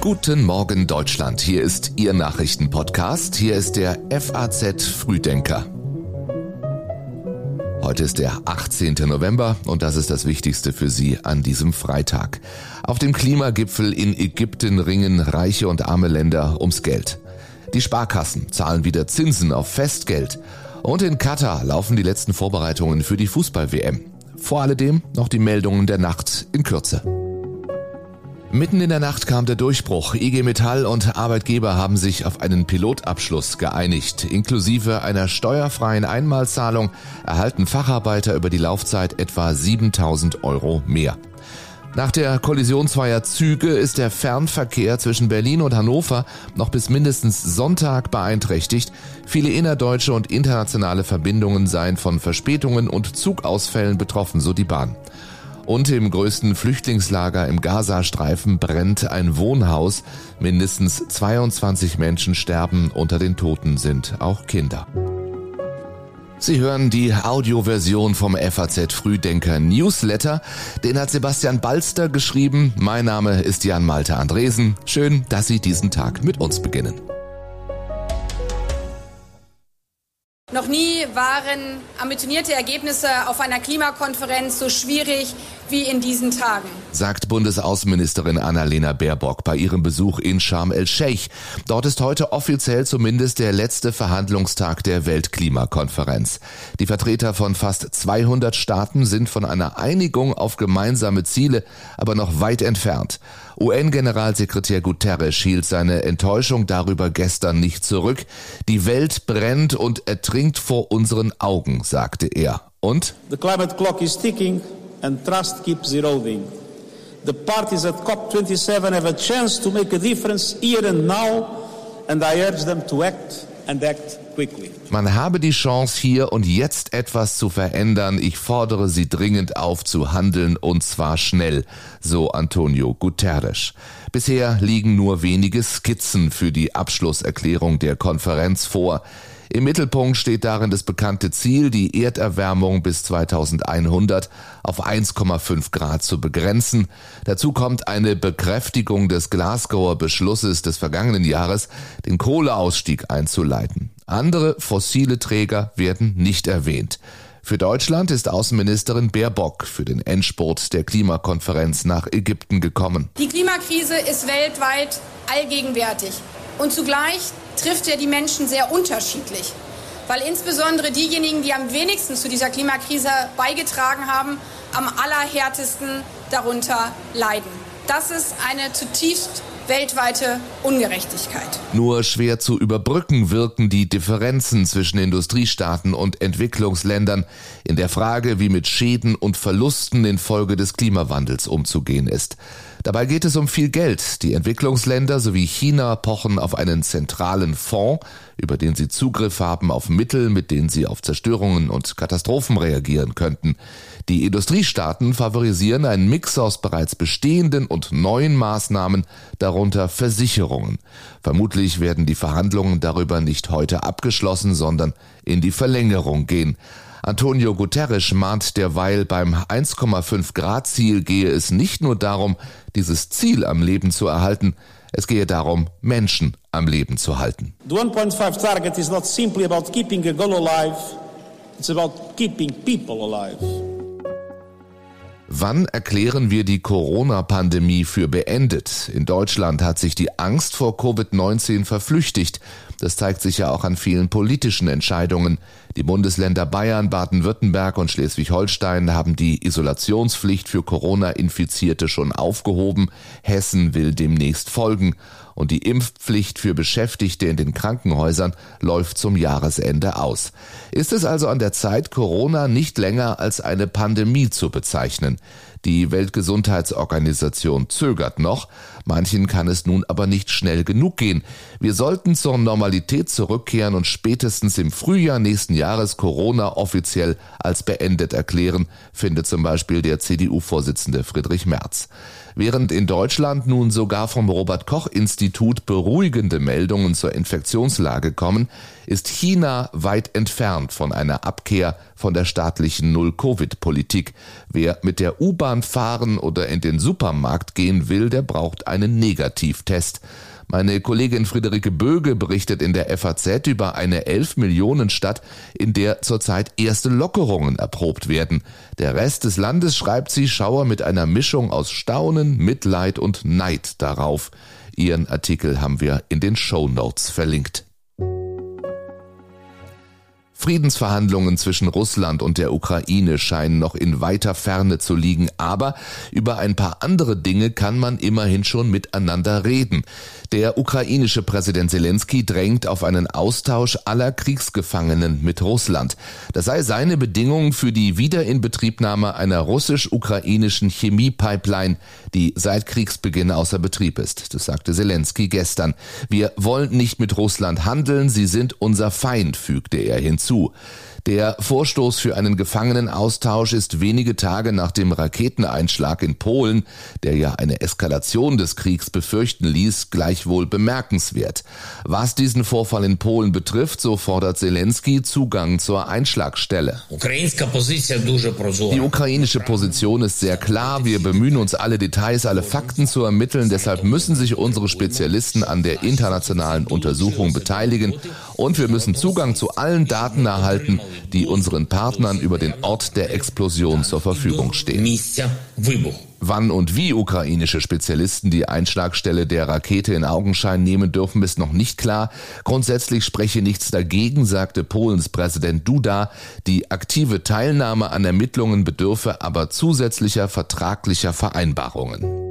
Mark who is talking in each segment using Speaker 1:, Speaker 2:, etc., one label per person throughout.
Speaker 1: Guten Morgen Deutschland. Hier ist Ihr Nachrichtenpodcast. Hier ist der FAZ Frühdenker. Heute ist der 18. November und das ist das Wichtigste für Sie an diesem Freitag. Auf dem Klimagipfel in Ägypten ringen reiche und arme Länder ums Geld. Die Sparkassen zahlen wieder Zinsen auf Festgeld. Und in Katar laufen die letzten Vorbereitungen für die Fußball-WM. Vor alledem noch die Meldungen der Nacht in Kürze. Mitten in der Nacht kam der Durchbruch. IG Metall und Arbeitgeber haben sich auf einen Pilotabschluss geeinigt. Inklusive einer steuerfreien Einmalzahlung erhalten Facharbeiter über die Laufzeit etwa 7000 Euro mehr. Nach der Kollision zweier Züge ist der Fernverkehr zwischen Berlin und Hannover noch bis mindestens Sonntag beeinträchtigt. Viele innerdeutsche und internationale Verbindungen seien von Verspätungen und Zugausfällen betroffen, so die Bahn. Und im größten Flüchtlingslager im Gazastreifen brennt ein Wohnhaus. Mindestens 22 Menschen sterben, unter den Toten sind auch Kinder. Sie hören die Audioversion vom FAZ Frühdenker Newsletter. Den hat Sebastian Balster geschrieben. Mein Name ist Jan Malte Andresen. Schön, dass Sie diesen Tag mit uns beginnen.
Speaker 2: Nie waren ambitionierte Ergebnisse auf einer Klimakonferenz so schwierig wie in diesen Tagen.
Speaker 1: Sagt Bundesaußenministerin Annalena Baerbock bei ihrem Besuch in Sharm el-Sheikh. Dort ist heute offiziell zumindest der letzte Verhandlungstag der Weltklimakonferenz. Die Vertreter von fast 200 Staaten sind von einer Einigung auf gemeinsame Ziele aber noch weit entfernt. UN-Generalsekretär Guterres hielt seine Enttäuschung darüber gestern nicht zurück. Die Welt brennt und ertrinkt vor unseren Augen, sagte er. Und?
Speaker 3: The climate clock is ticking and trust keeps eroding. The parties at COP27 have a chance to make a difference here and now, and I urge them to act and act.
Speaker 1: Man habe die Chance hier und jetzt etwas zu verändern. Ich fordere Sie dringend auf zu handeln und zwar schnell, so Antonio Guterres. Bisher liegen nur wenige Skizzen für die Abschlusserklärung der Konferenz vor. Im Mittelpunkt steht darin das bekannte Ziel, die Erderwärmung bis 2100 auf 1,5 Grad zu begrenzen. Dazu kommt eine Bekräftigung des Glasgower Beschlusses des vergangenen Jahres, den Kohleausstieg einzuleiten. Andere fossile Träger werden nicht erwähnt. Für Deutschland ist Außenministerin Baerbock für den Endspurt der Klimakonferenz nach Ägypten gekommen.
Speaker 2: Die Klimakrise ist weltweit allgegenwärtig. Und zugleich trifft er die Menschen sehr unterschiedlich, weil insbesondere diejenigen, die am wenigsten zu dieser Klimakrise beigetragen haben, am allerhärtesten darunter leiden. Das ist eine zutiefst weltweite Ungerechtigkeit.
Speaker 1: Nur schwer zu überbrücken wirken die Differenzen zwischen Industriestaaten und Entwicklungsländern in der Frage, wie mit Schäden und Verlusten infolge des Klimawandels umzugehen ist. Dabei geht es um viel Geld. Die Entwicklungsländer sowie China pochen auf einen zentralen Fonds, über den sie Zugriff haben auf Mittel, mit denen sie auf Zerstörungen und Katastrophen reagieren könnten. Die Industriestaaten favorisieren einen Mix aus bereits bestehenden und neuen Maßnahmen, darunter Versicherungen. Vermutlich werden die Verhandlungen darüber nicht heute abgeschlossen, sondern in die Verlängerung gehen. Antonio Guterres mahnt derweil beim 1,5 Grad Ziel gehe es nicht nur darum, dieses Ziel am Leben zu erhalten, es gehe darum, Menschen am Leben zu halten.
Speaker 3: The 1.5 target is not simply about keeping a goal alive, it's about keeping people alive.
Speaker 1: Wann erklären wir die Corona-Pandemie für beendet? In Deutschland hat sich die Angst vor Covid-19 verflüchtigt. Das zeigt sich ja auch an vielen politischen Entscheidungen. Die Bundesländer Bayern, Baden-Württemberg und Schleswig-Holstein haben die Isolationspflicht für Corona-Infizierte schon aufgehoben. Hessen will demnächst folgen. Und die Impfpflicht für Beschäftigte in den Krankenhäusern läuft zum Jahresende aus. Ist es also an der Zeit, Corona nicht länger als eine Pandemie zu bezeichnen? Die Weltgesundheitsorganisation zögert noch, manchen kann es nun aber nicht schnell genug gehen. Wir sollten zur Normalität zurückkehren und spätestens im Frühjahr nächsten Jahres Corona offiziell als beendet erklären, findet zum Beispiel der CDU-Vorsitzende Friedrich Merz. Während in Deutschland nun sogar vom Robert Koch Institut beruhigende Meldungen zur Infektionslage kommen, ist China weit entfernt von einer Abkehr von der staatlichen Null-Covid-Politik. Wer mit der U-Bahn fahren oder in den Supermarkt gehen will, der braucht einen Negativtest. Meine Kollegin Friederike Böge berichtet in der FAZ über eine 11 Millionen Stadt, in der zurzeit erste Lockerungen erprobt werden. Der Rest des Landes, schreibt sie, schaue mit einer Mischung aus Staunen, Mitleid und Neid darauf. Ihren Artikel haben wir in den Show Notes verlinkt. Friedensverhandlungen zwischen Russland und der Ukraine scheinen noch in weiter Ferne zu liegen, aber über ein paar andere Dinge kann man immerhin schon miteinander reden. Der ukrainische Präsident Zelensky drängt auf einen Austausch aller Kriegsgefangenen mit Russland. Das sei seine Bedingung für die Wiederinbetriebnahme einer russisch-ukrainischen Chemiepipeline, die seit Kriegsbeginn außer Betrieb ist. Das sagte Zelensky gestern. Wir wollen nicht mit Russland handeln, sie sind unser Feind, fügte er hinzu. Der Vorstoß für einen Gefangenenaustausch ist wenige Tage nach dem Raketeneinschlag in Polen, der ja eine Eskalation des Kriegs befürchten ließ, gleichwohl bemerkenswert. Was diesen Vorfall in Polen betrifft, so fordert Zelensky Zugang zur Einschlagstelle. Die ukrainische Position ist sehr klar. Wir bemühen uns, alle Details, alle Fakten zu ermitteln. Deshalb müssen sich unsere Spezialisten an der internationalen Untersuchung beteiligen und wir müssen Zugang zu allen Daten erhalten, die unseren Partnern über den Ort der Explosion zur Verfügung stehen. Wann und wie ukrainische Spezialisten die Einschlagstelle der Rakete in Augenschein nehmen dürfen, ist noch nicht klar. Grundsätzlich spreche nichts dagegen, sagte Polens Präsident Duda. Die aktive Teilnahme an Ermittlungen bedürfe aber zusätzlicher vertraglicher Vereinbarungen.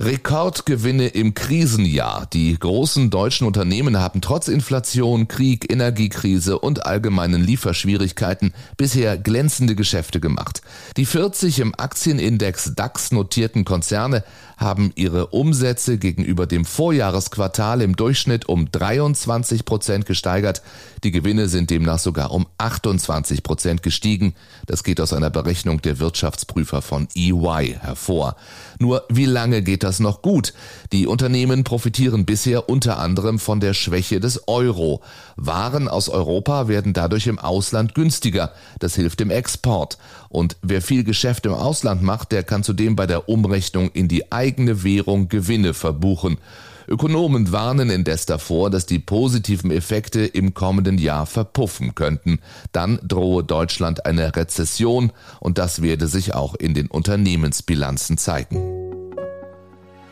Speaker 1: Rekordgewinne im Krisenjahr. Die großen deutschen Unternehmen haben trotz Inflation, Krieg, Energiekrise und allgemeinen Lieferschwierigkeiten bisher glänzende Geschäfte gemacht. Die 40 im Aktienindex DAX notierten Konzerne haben ihre Umsätze gegenüber dem Vorjahresquartal im Durchschnitt um 23 Prozent gesteigert. Die Gewinne sind demnach sogar um 28 Prozent gestiegen. Das geht aus einer Berechnung der Wirtschaftsprüfer von EY hervor. Nur wie lange geht das noch gut? Die Unternehmen profitieren bisher unter anderem von der Schwäche des Euro. Waren aus Europa werden dadurch im Ausland günstiger. Das hilft dem Export. Und wer viel Geschäft im Ausland macht, der kann zudem bei der Umrechnung in die eigene Währung Gewinne verbuchen. Ökonomen warnen indes davor, dass die positiven Effekte im kommenden Jahr verpuffen könnten. Dann drohe Deutschland eine Rezession und das werde sich auch in den Unternehmensbilanzen zeigen.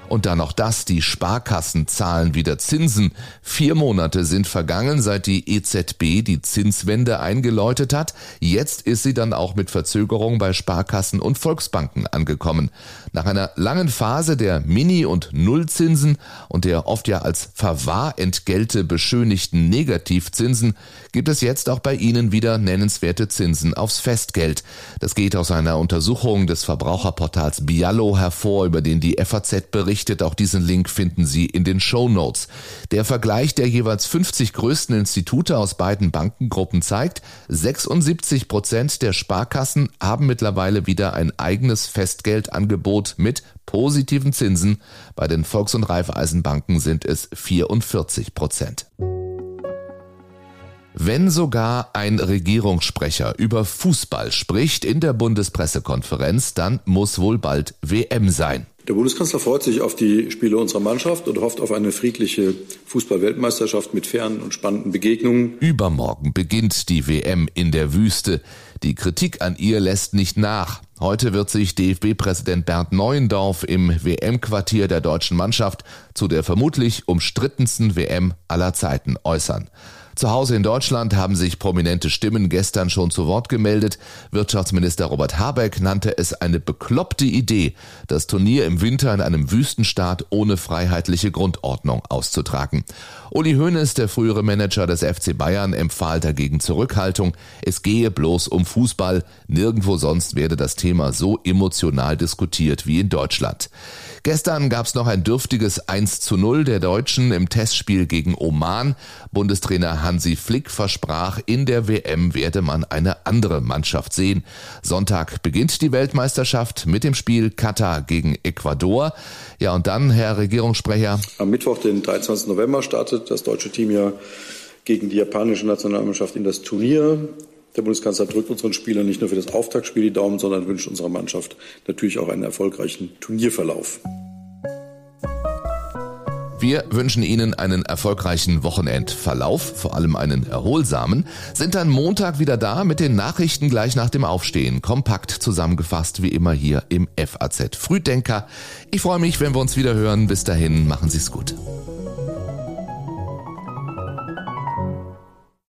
Speaker 1: Und dann noch das, die Sparkassen zahlen wieder Zinsen. Vier Monate sind vergangen, seit die EZB die Zinswende eingeläutet hat. Jetzt ist sie dann auch mit Verzögerung bei Sparkassen und Volksbanken angekommen. Nach einer langen Phase der Mini- und Nullzinsen und der oft ja als Verwahrentgelte beschönigten Negativzinsen gibt es jetzt auch bei Ihnen wieder nennenswerte Zinsen aufs Festgeld. Das geht aus einer Untersuchung des Verbraucherportals Biallo hervor, über den die FAZ berichtet. Auch diesen Link finden Sie in den Show Notes. Der Vergleich der jeweils 50 größten Institute aus beiden Bankengruppen zeigt, 76 Prozent der Sparkassen haben mittlerweile wieder ein eigenes Festgeldangebot mit positiven Zinsen. Bei den Volks- und Raiffeisenbanken sind es 44 Prozent. Wenn sogar ein Regierungssprecher über Fußball spricht in der Bundespressekonferenz, dann muss wohl bald WM sein.
Speaker 4: Der Bundeskanzler freut sich auf die Spiele unserer Mannschaft und hofft auf eine friedliche Fußballweltmeisterschaft mit fairen und spannenden Begegnungen.
Speaker 1: Übermorgen beginnt die WM in der Wüste. Die Kritik an ihr lässt nicht nach. Heute wird sich DFB-Präsident Bernd Neuendorf im WM-Quartier der deutschen Mannschaft zu der vermutlich umstrittensten WM aller Zeiten äußern. Zu Hause in Deutschland haben sich prominente Stimmen gestern schon zu Wort gemeldet. Wirtschaftsminister Robert Habeck nannte es eine bekloppte Idee, das Turnier im Winter in einem Wüstenstaat ohne freiheitliche Grundordnung auszutragen. Uli Hoeneß, der frühere Manager des FC Bayern, empfahl dagegen Zurückhaltung. Es gehe bloß um Fußball. Nirgendwo sonst werde das Thema so emotional diskutiert wie in Deutschland. Gestern gab es noch ein dürftiges 1 zu 0 der Deutschen im Testspiel gegen Oman. Bundestrainer Hansi Flick versprach, in der WM werde man eine andere Mannschaft sehen. Sonntag beginnt die Weltmeisterschaft mit dem Spiel Katar gegen Ecuador. Ja, und dann, Herr Regierungssprecher.
Speaker 4: Am Mittwoch, den 23. November, startet das deutsche Team ja gegen die japanische Nationalmannschaft in das Turnier. Der Bundeskanzler drückt unseren Spielern nicht nur für das Auftaktspiel die Daumen, sondern wünscht unserer Mannschaft natürlich auch einen erfolgreichen Turnierverlauf.
Speaker 1: Wir wünschen Ihnen einen erfolgreichen Wochenendverlauf, vor allem einen erholsamen, sind dann Montag wieder da mit den Nachrichten gleich nach dem Aufstehen, kompakt zusammengefasst wie immer hier im FAZ Frühdenker. Ich freue mich, wenn wir uns wieder hören. Bis dahin, machen Sie es gut.